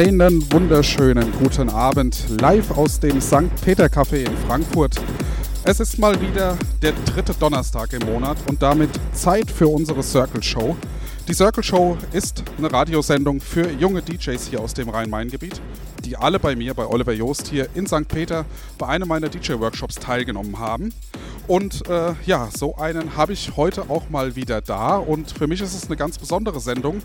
Einen wunderschönen guten Abend live aus dem St. Peter Café in Frankfurt. Es ist mal wieder der dritte Donnerstag im Monat und damit Zeit für unsere Circle Show. Die Circle Show ist eine Radiosendung für junge DJs hier aus dem Rhein-Main-Gebiet, die alle bei mir, bei Oliver Joost hier in St. Peter, bei einem meiner DJ-Workshops teilgenommen haben. Und äh, ja, so einen habe ich heute auch mal wieder da. Und für mich ist es eine ganz besondere Sendung,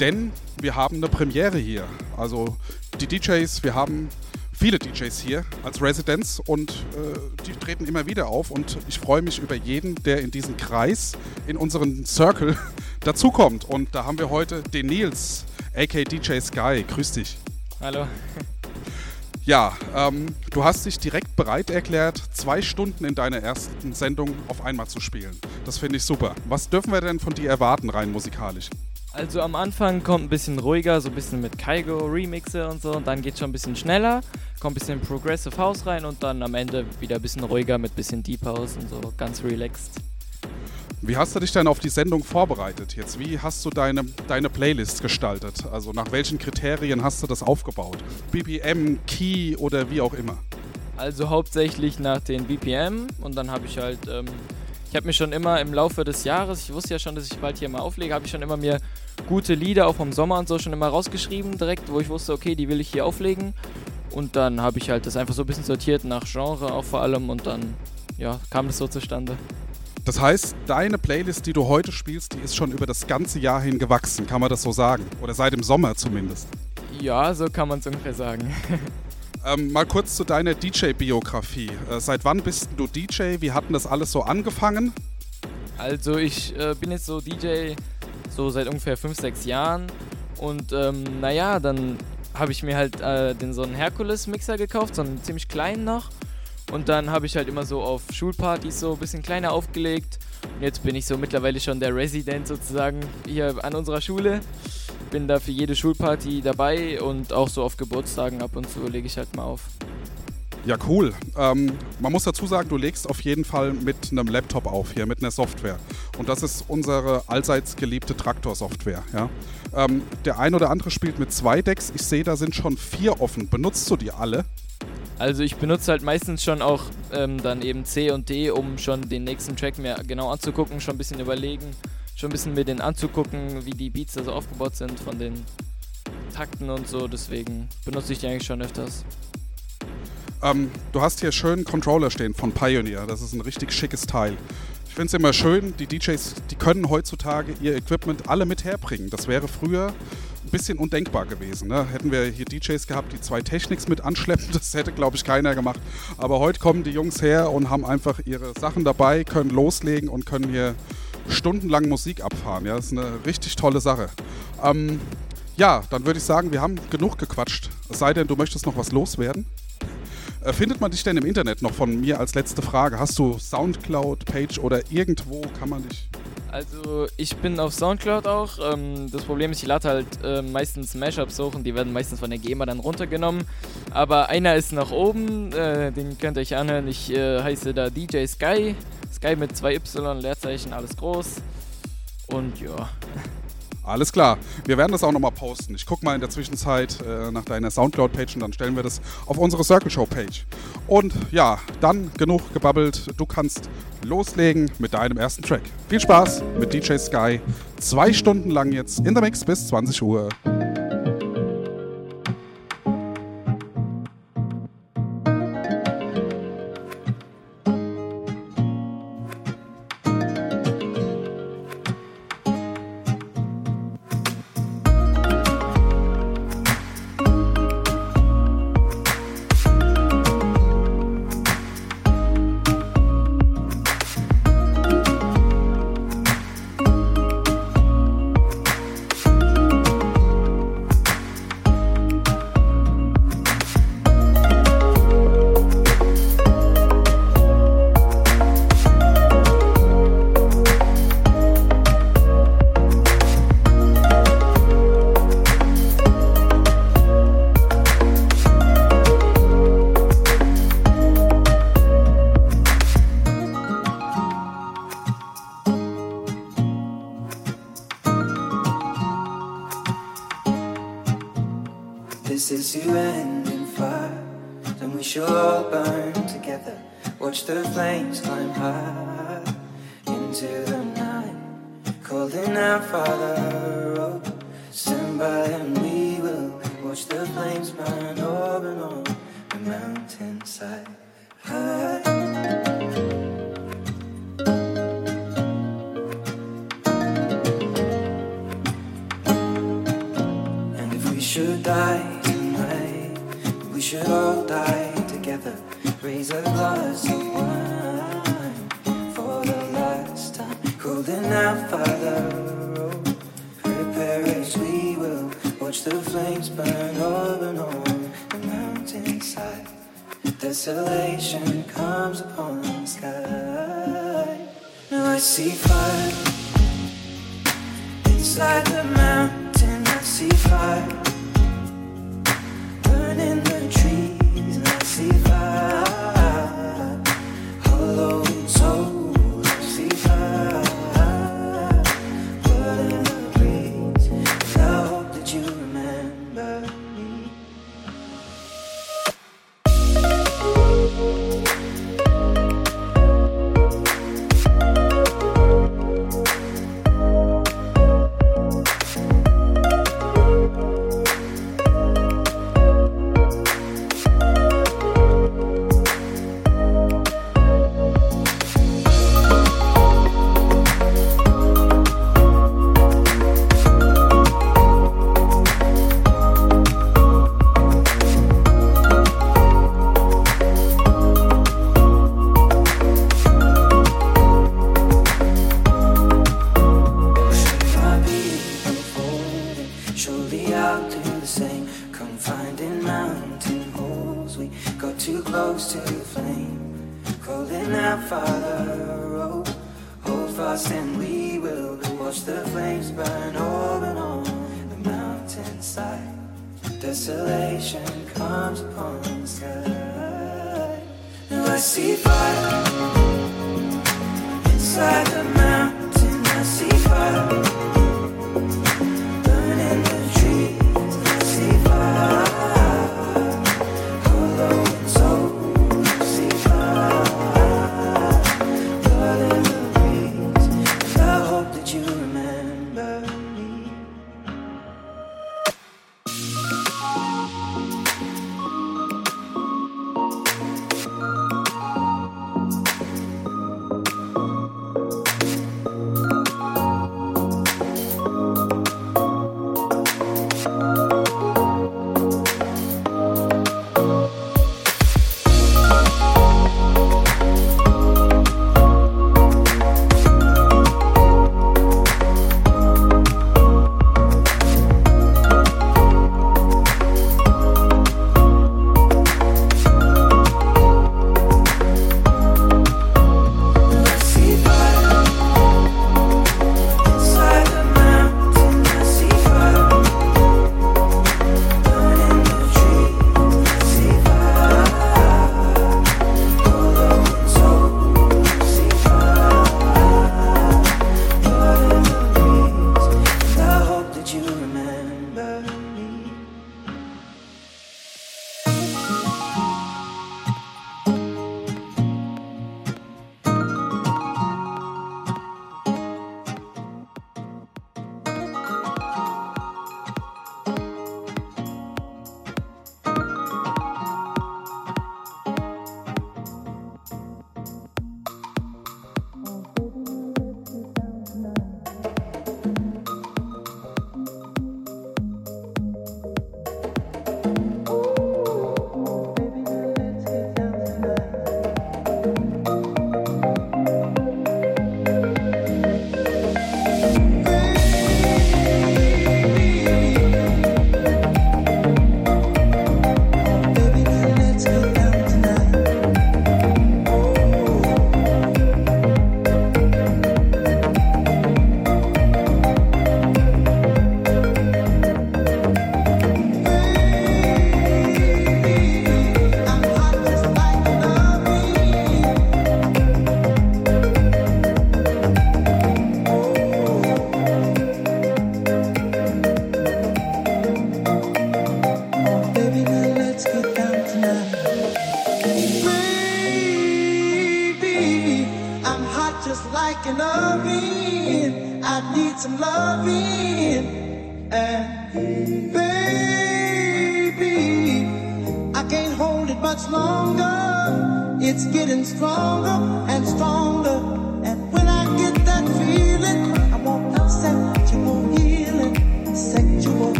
denn wir haben eine Premiere hier. Also die DJs, wir haben viele DJs hier als Residenz und äh, die treten immer wieder auf. Und ich freue mich über jeden, der in diesen Kreis, in unseren Circle dazukommt. Und da haben wir heute den Nils, aka DJ Sky. Grüß dich. Hallo. Ja, ähm, du hast dich direkt bereit erklärt, zwei Stunden in deiner ersten Sendung auf einmal zu spielen. Das finde ich super. Was dürfen wir denn von dir erwarten, rein musikalisch? Also am Anfang kommt ein bisschen ruhiger, so ein bisschen mit Kaigo Remixe und so und dann geht schon ein bisschen schneller, kommt ein bisschen Progressive House rein und dann am Ende wieder ein bisschen ruhiger mit ein bisschen Deep House und so ganz relaxed. Wie hast du dich denn auf die Sendung vorbereitet jetzt? Wie hast du deine, deine Playlist gestaltet? Also nach welchen Kriterien hast du das aufgebaut? BPM, Key oder wie auch immer? Also hauptsächlich nach den BPM und dann habe ich halt, ähm, ich habe mir schon immer im Laufe des Jahres, ich wusste ja schon, dass ich bald hier mal auflege, habe ich schon immer mir gute Lieder auch vom Sommer und so schon immer rausgeschrieben direkt, wo ich wusste, okay, die will ich hier auflegen. Und dann habe ich halt das einfach so ein bisschen sortiert nach Genre auch vor allem und dann ja, kam das so zustande. Das heißt, deine Playlist, die du heute spielst, die ist schon über das ganze Jahr hin gewachsen, kann man das so sagen? Oder seit dem Sommer zumindest? Ja, so kann man es ungefähr sagen. ähm, mal kurz zu deiner DJ-Biografie. Äh, seit wann bist du DJ? Wie hat denn das alles so angefangen? Also ich äh, bin jetzt so DJ so seit ungefähr 5, 6 Jahren und ähm, naja, dann habe ich mir halt äh, den so einen Hercules-Mixer gekauft, so einen ziemlich kleinen noch und dann habe ich halt immer so auf Schulpartys so ein bisschen kleiner aufgelegt. Und jetzt bin ich so mittlerweile schon der Resident sozusagen hier an unserer Schule. Bin da für jede Schulparty dabei und auch so auf Geburtstagen ab und zu lege ich halt mal auf. Ja, cool. Ähm, man muss dazu sagen, du legst auf jeden Fall mit einem Laptop auf hier, mit einer Software. Und das ist unsere allseits geliebte Traktor-Software. Ja? Ähm, der ein oder andere spielt mit zwei Decks. Ich sehe, da sind schon vier offen. Benutzt du die alle? Also ich benutze halt meistens schon auch ähm, dann eben C und D, um schon den nächsten Track mir genau anzugucken, schon ein bisschen überlegen, schon ein bisschen mir den anzugucken, wie die Beats da so aufgebaut sind von den Takten und so. Deswegen benutze ich die eigentlich schon öfters. Ähm, du hast hier schön Controller stehen von Pioneer. Das ist ein richtig schickes Teil. Ich finde es immer schön, die DJs, die können heutzutage ihr Equipment alle mit herbringen. Das wäre früher ein bisschen undenkbar gewesen. Ne? Hätten wir hier DJs gehabt, die zwei Technics mit anschleppen, das hätte, glaube ich, keiner gemacht. Aber heute kommen die Jungs her und haben einfach ihre Sachen dabei, können loslegen und können hier stundenlang Musik abfahren. Ja? Das ist eine richtig tolle Sache. Ähm, ja, dann würde ich sagen, wir haben genug gequatscht. Es sei denn, du möchtest noch was loswerden. Äh, findet man dich denn im Internet noch von mir als letzte Frage? Hast du Soundcloud-Page oder irgendwo kann man dich. Also ich bin auf Soundcloud auch. Ähm, das Problem ist, ich lade halt äh, meistens Mashups hoch und die werden meistens von der GEMA dann runtergenommen. Aber einer ist nach oben, äh, den könnt ihr euch anhören. Ich äh, heiße da DJ Sky. Sky mit zwei Y, Leerzeichen, alles groß. Und ja. Alles klar. Wir werden das auch nochmal posten. Ich gucke mal in der Zwischenzeit äh, nach deiner Soundcloud-Page und dann stellen wir das auf unsere Circle Show-Page. Und ja, dann genug gebabbelt. Du kannst loslegen mit deinem ersten Track. Viel Spaß mit DJ Sky. Zwei Stunden lang jetzt in der Mix bis 20 Uhr.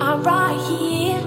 I'm right here,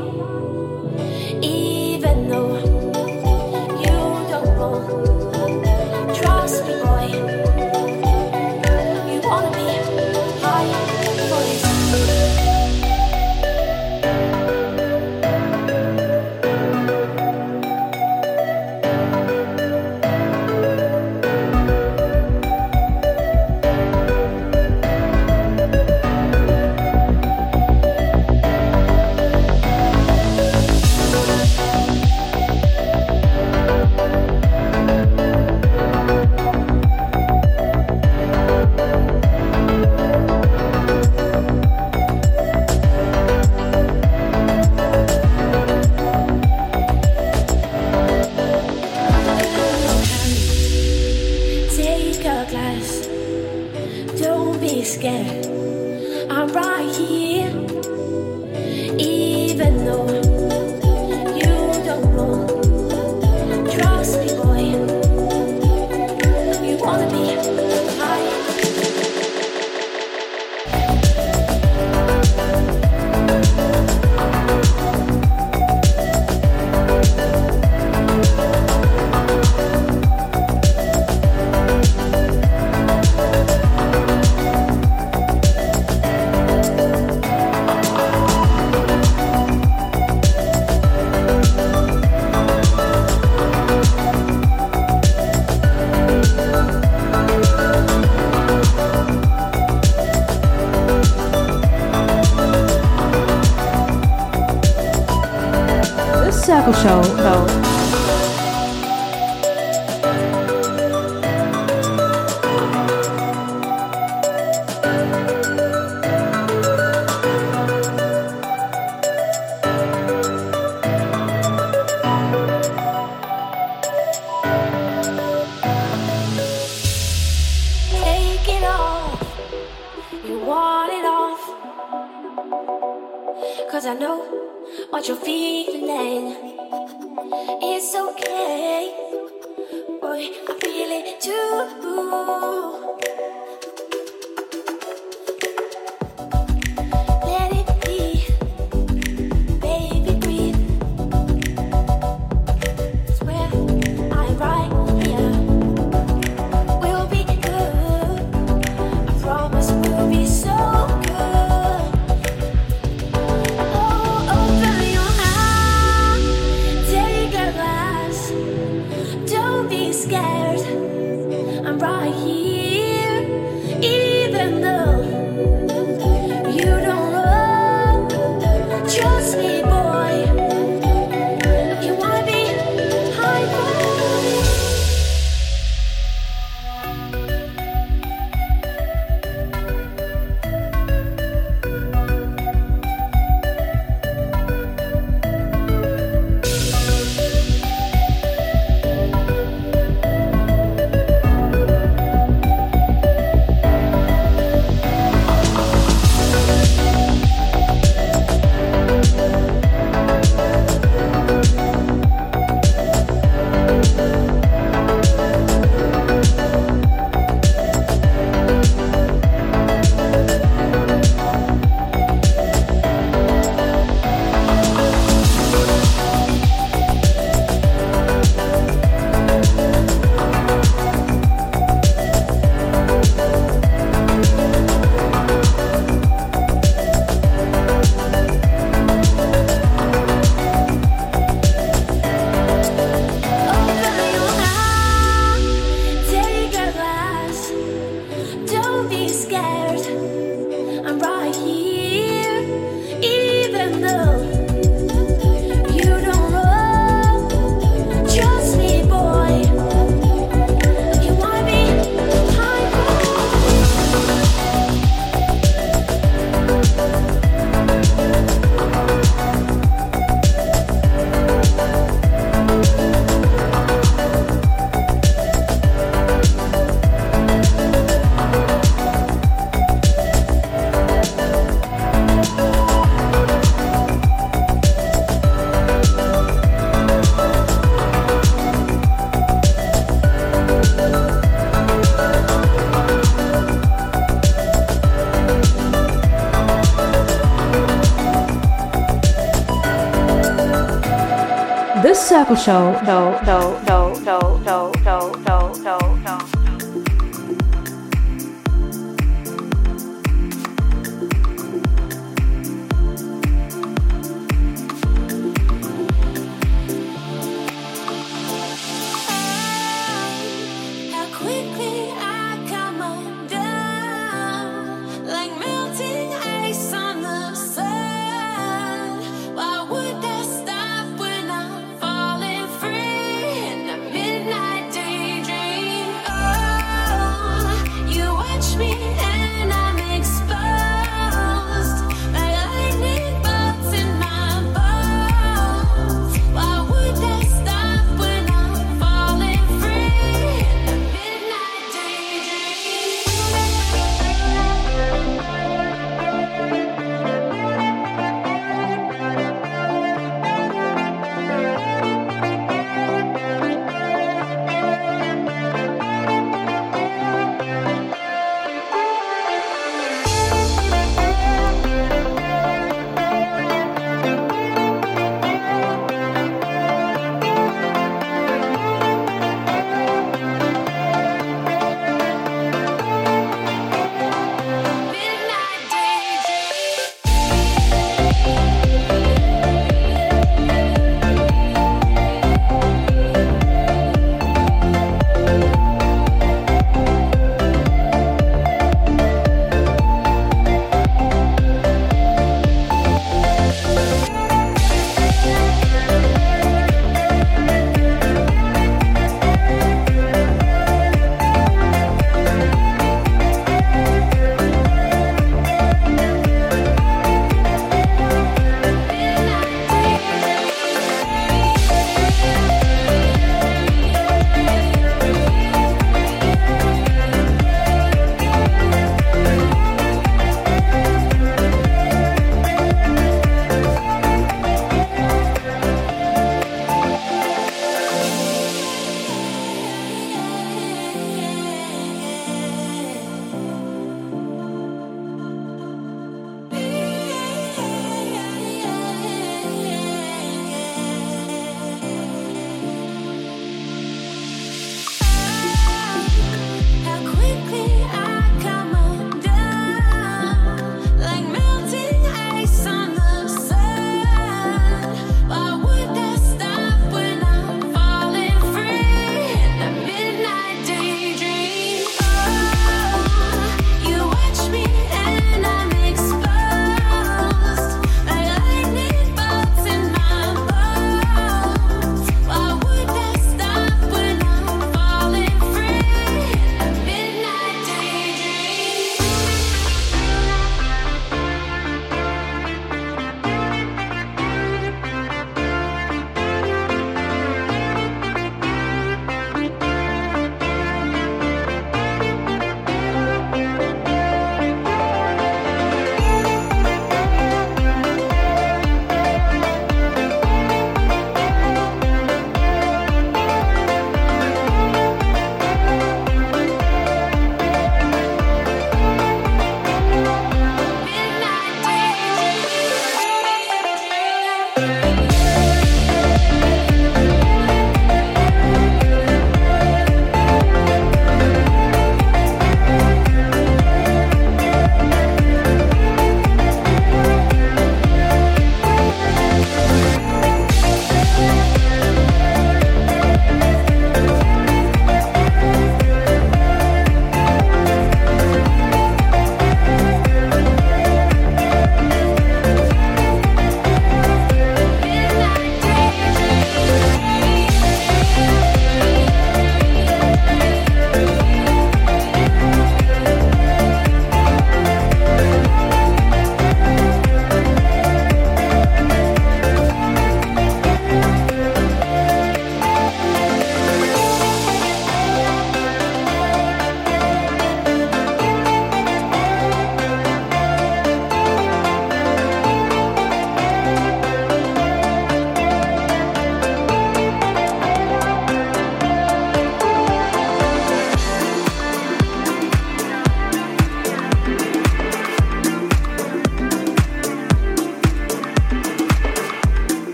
show, show, show,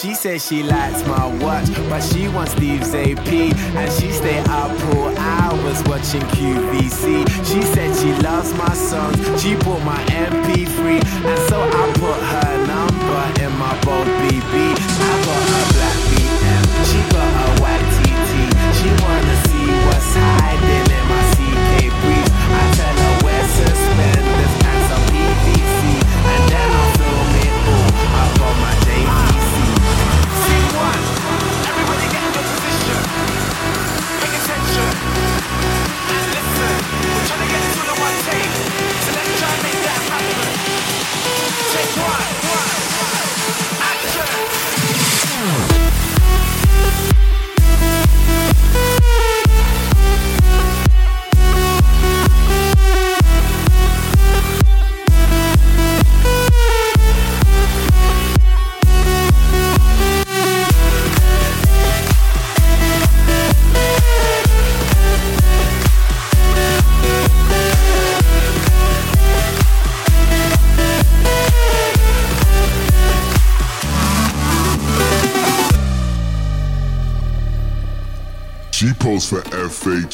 She says she likes my watch, but she wants Steve's AP. And she stay up for hours watching QVC. She said she loves my songs, she bought my MP3. And so I put her number in my bold BB. I got a black BM, she got a white TT. She wanna see what's hiding in my CK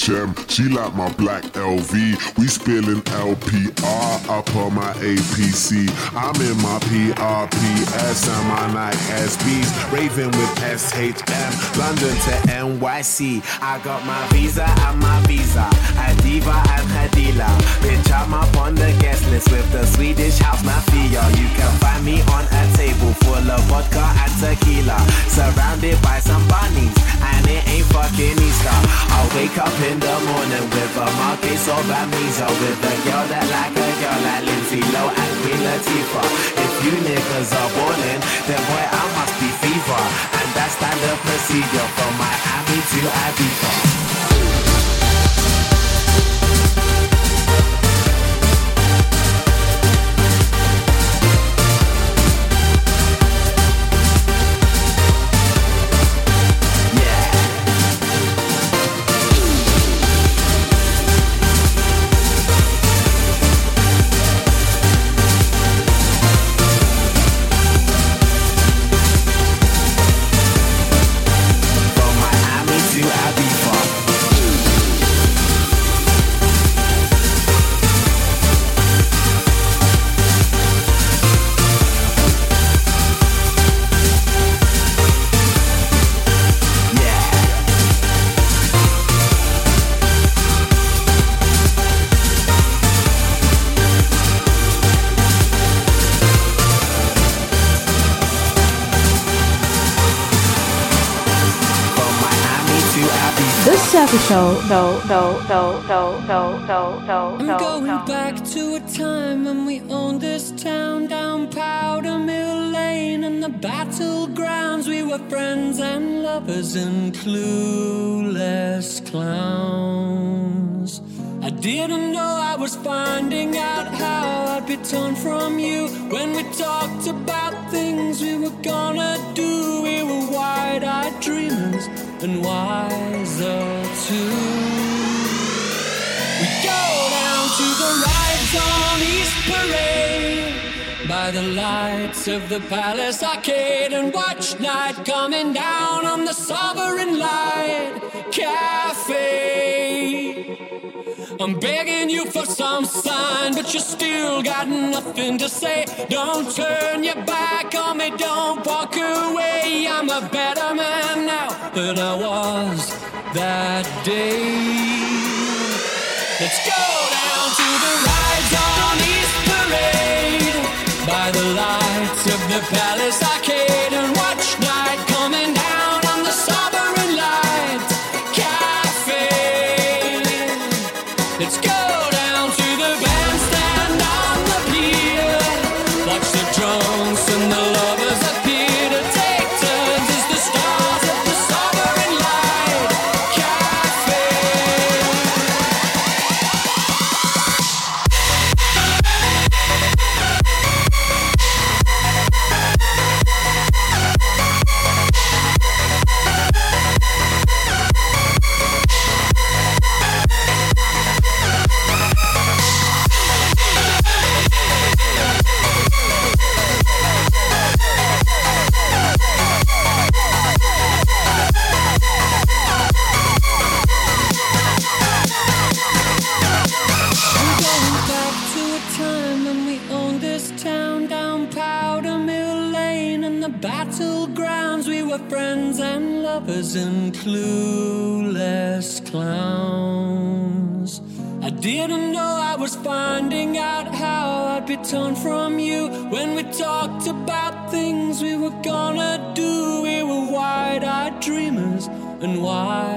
She like my black LV. We spilling LPR up on my APC. I'm in my PRPS and my Nike SBs. Raving with SHM. London to NYC. I got my visa and my visa. A diva and dealer. Bitch, I'm up on the guest list with the Swedish house mafia. You can find me on table full of vodka and tequila. Surrounded by some bunnies, and it ain't fucking Easter. I'll wake up in the morning with a marquise of amnesia. With a girl that like a girl like Lindsay Lowe and Queen Latifah. If you niggas are balling, then boy, I must be fever. And that's standard procedure from Miami to Ibiza. Show. Do, do, do, do, do, do, do, I'm going back to a time when we owned this town down Powder Mill Lane and the battlegrounds. We were friends and lovers and clueless clowns. I didn't know I was finding out how I'd be torn from you when we talked about things we were gonna do. We were wide-eyed dreamers and wiser We go down to the rides on East Parade by the lights of the Palace Arcade and watch night coming down on the Sovereign Light Cafe. I'm begging you for some sign, but you still got nothing to say. Don't turn your back on me, don't walk away. I'm a better man now than I was that day. Let's go down to the rides on East Parade by the lights of the Palace and why.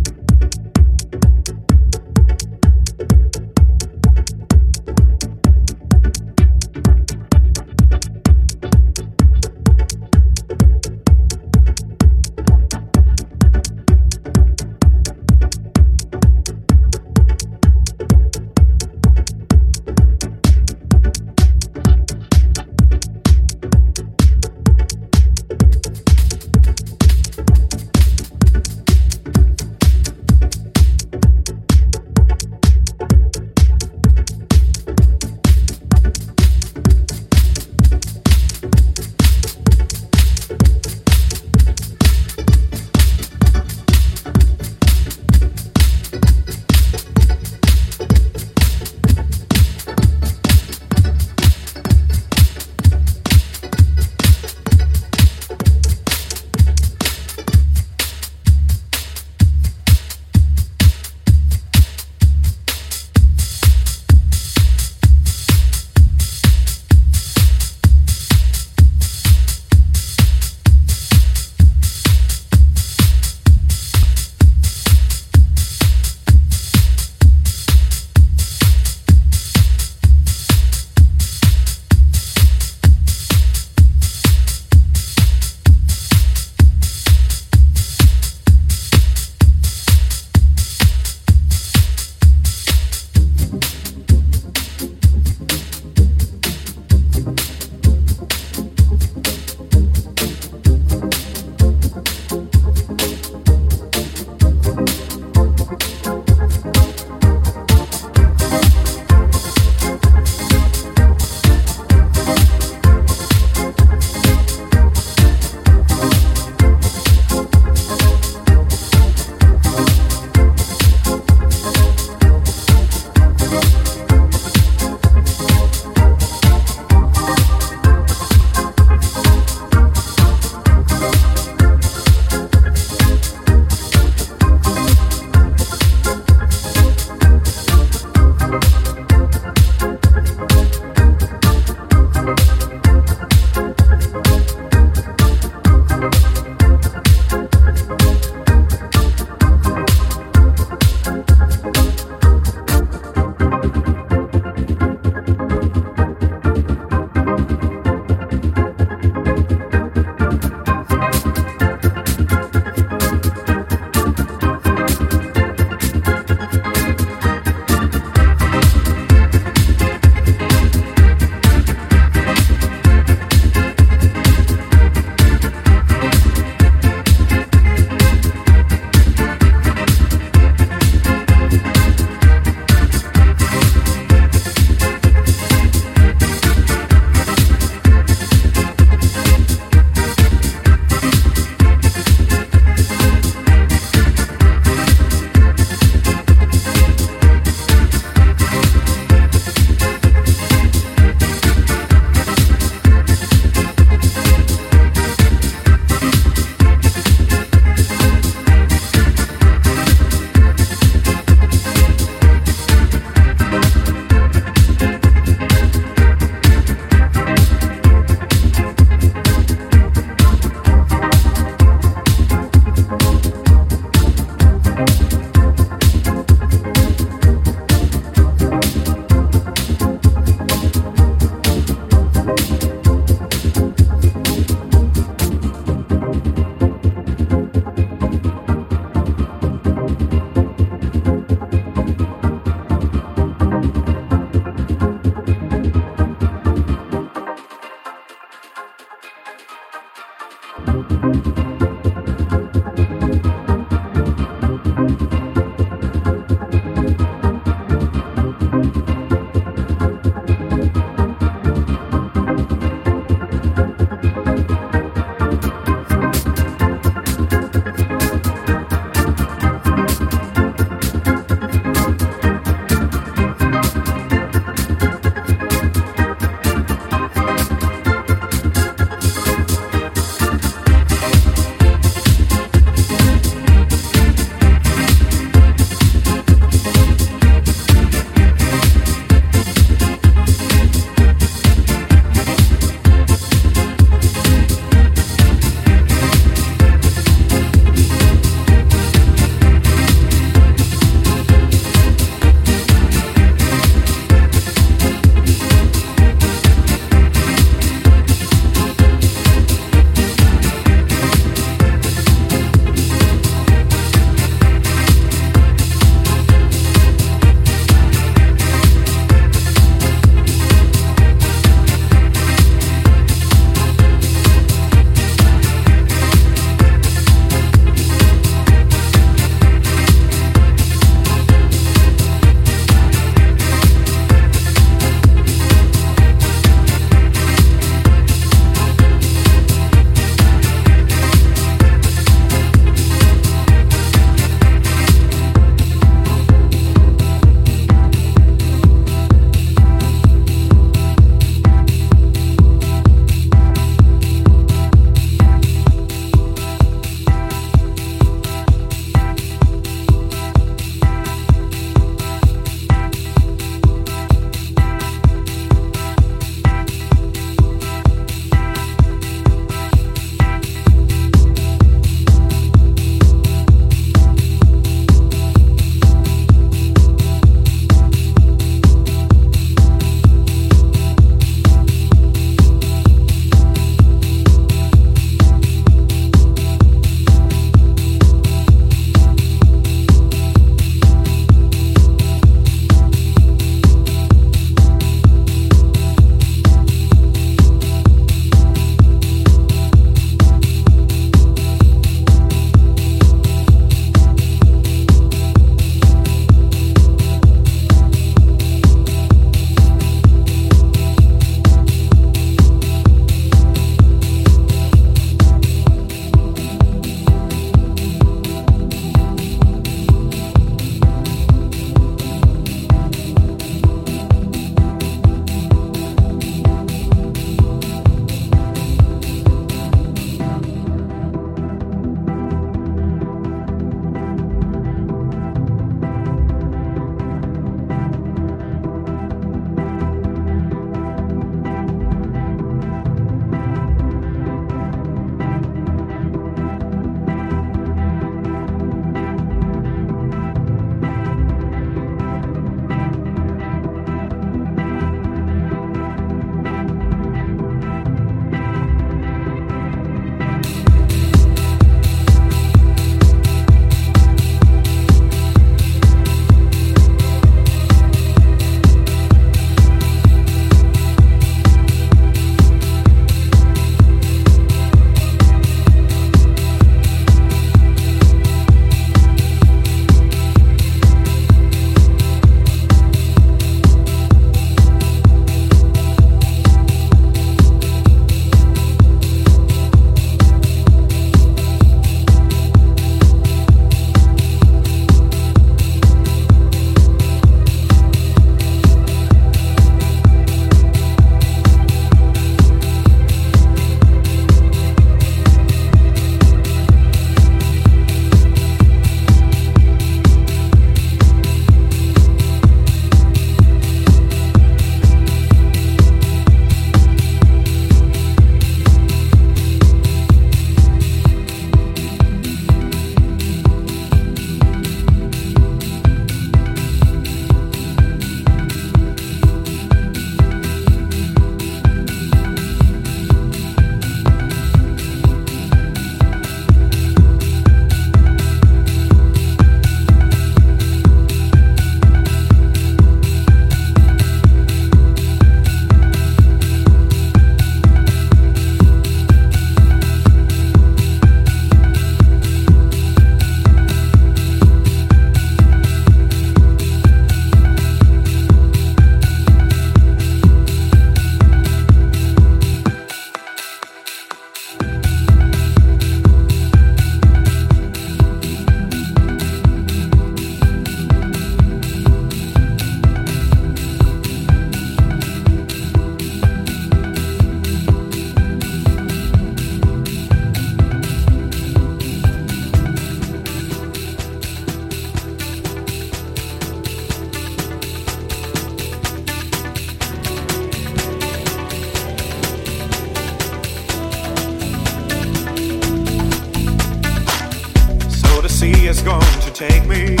take me.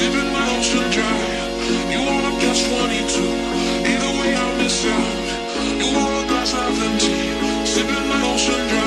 sipping my ocean dry. You wanna catch 22. Either way, I miss out. You wanna glass of empty, sipping my ocean dry.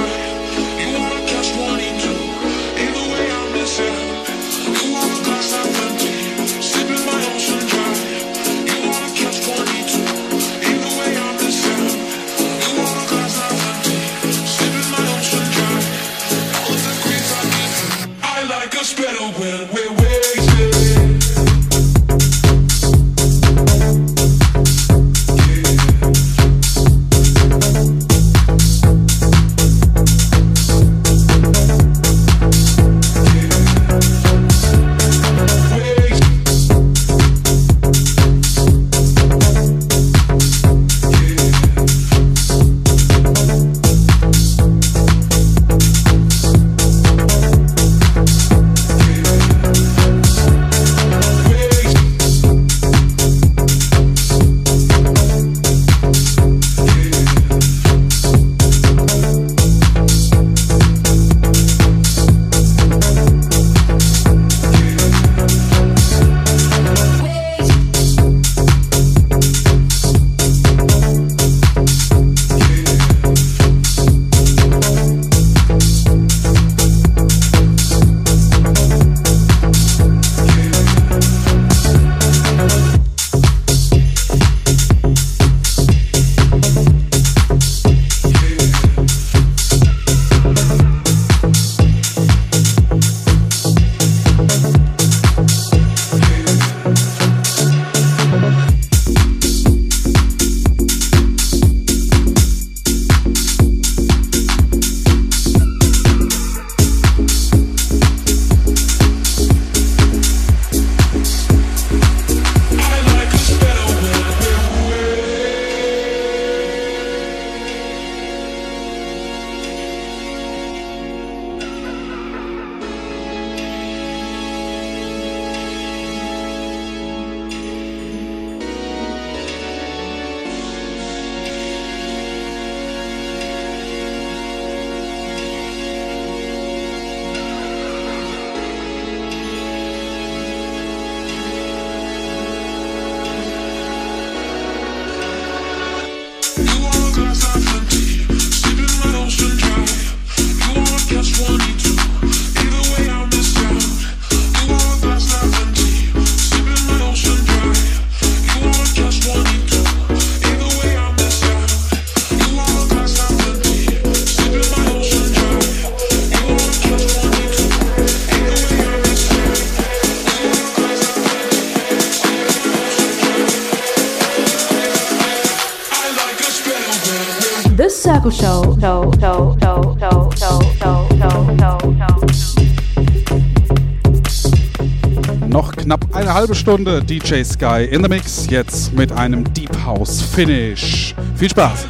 Stunde DJ Sky in the Mix, jetzt mit einem Deep House Finish. Viel Spaß!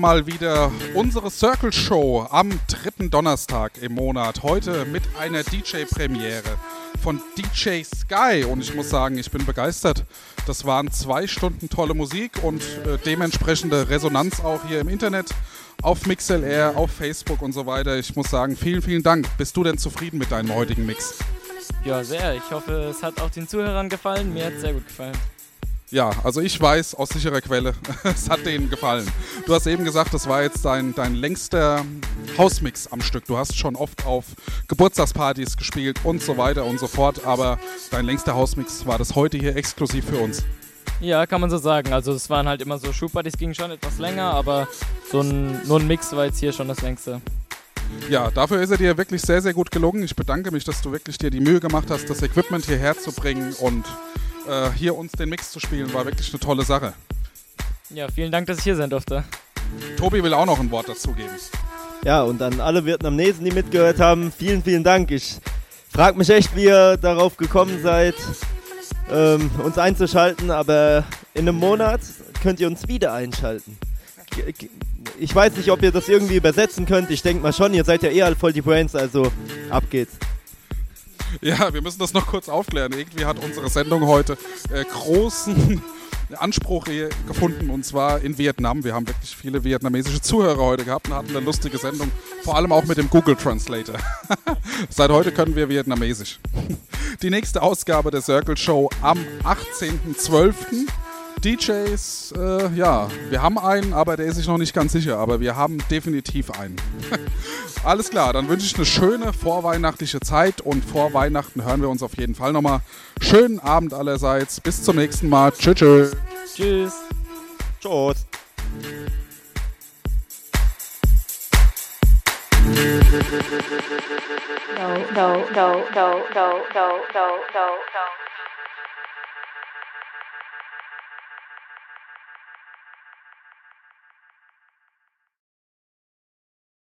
Mal wieder unsere Circle Show am dritten Donnerstag im Monat. Heute mit einer DJ-Premiere von DJ Sky. Und ich muss sagen, ich bin begeistert. Das waren zwei Stunden tolle Musik und äh, dementsprechende Resonanz auch hier im Internet, auf MixLR, auf Facebook und so weiter. Ich muss sagen, vielen, vielen Dank. Bist du denn zufrieden mit deinem heutigen Mix? Ja, sehr. Ich hoffe, es hat auch den Zuhörern gefallen. Mir hat es sehr gut gefallen. Ja, also ich weiß aus sicherer Quelle, es hat denen gefallen. Du hast eben gesagt, das war jetzt dein, dein längster Hausmix am Stück. Du hast schon oft auf Geburtstagspartys gespielt und so weiter und so fort, aber dein längster Hausmix war das heute hier exklusiv für uns. Ja, kann man so sagen. Also es waren halt immer so Schubpartys, ging schon etwas länger, aber so ein, nur ein Mix war jetzt hier schon das längste. Ja, dafür ist er dir wirklich sehr, sehr gut gelungen. Ich bedanke mich, dass du wirklich dir die Mühe gemacht hast, das Equipment hierher zu bringen und äh, hier uns den Mix zu spielen, war wirklich eine tolle Sache. Ja, vielen Dank, dass ich hier sein durfte. Tobi will auch noch ein Wort dazu geben. Ja, und an alle Vietnamesen, die mitgehört haben, vielen, vielen Dank. Ich frage mich echt, wie ihr darauf gekommen seid, ähm, uns einzuschalten, aber in einem Monat könnt ihr uns wieder einschalten. Ich weiß nicht, ob ihr das irgendwie übersetzen könnt. Ich denke mal schon, ihr seid ja eh alle voll die Brains, also ab geht's. Ja, wir müssen das noch kurz aufklären. Irgendwie hat unsere Sendung heute äh, großen Anspruch gefunden und zwar in Vietnam. Wir haben wirklich viele vietnamesische Zuhörer heute gehabt und hatten eine lustige Sendung, vor allem auch mit dem Google Translator. Seit heute können wir Vietnamesisch. Die nächste Ausgabe der Circle Show am 18.12. DJs, äh, ja, wir haben einen, aber der ist sich noch nicht ganz sicher, aber wir haben definitiv einen. Alles klar, dann wünsche ich eine schöne vorweihnachtliche Zeit und vor Weihnachten hören wir uns auf jeden Fall nochmal. Schönen Abend allerseits, bis zum nächsten Mal. Tschüss. Tschüss. Tschüss. Tschüss. No, no, no, no, no, no, no, no, no.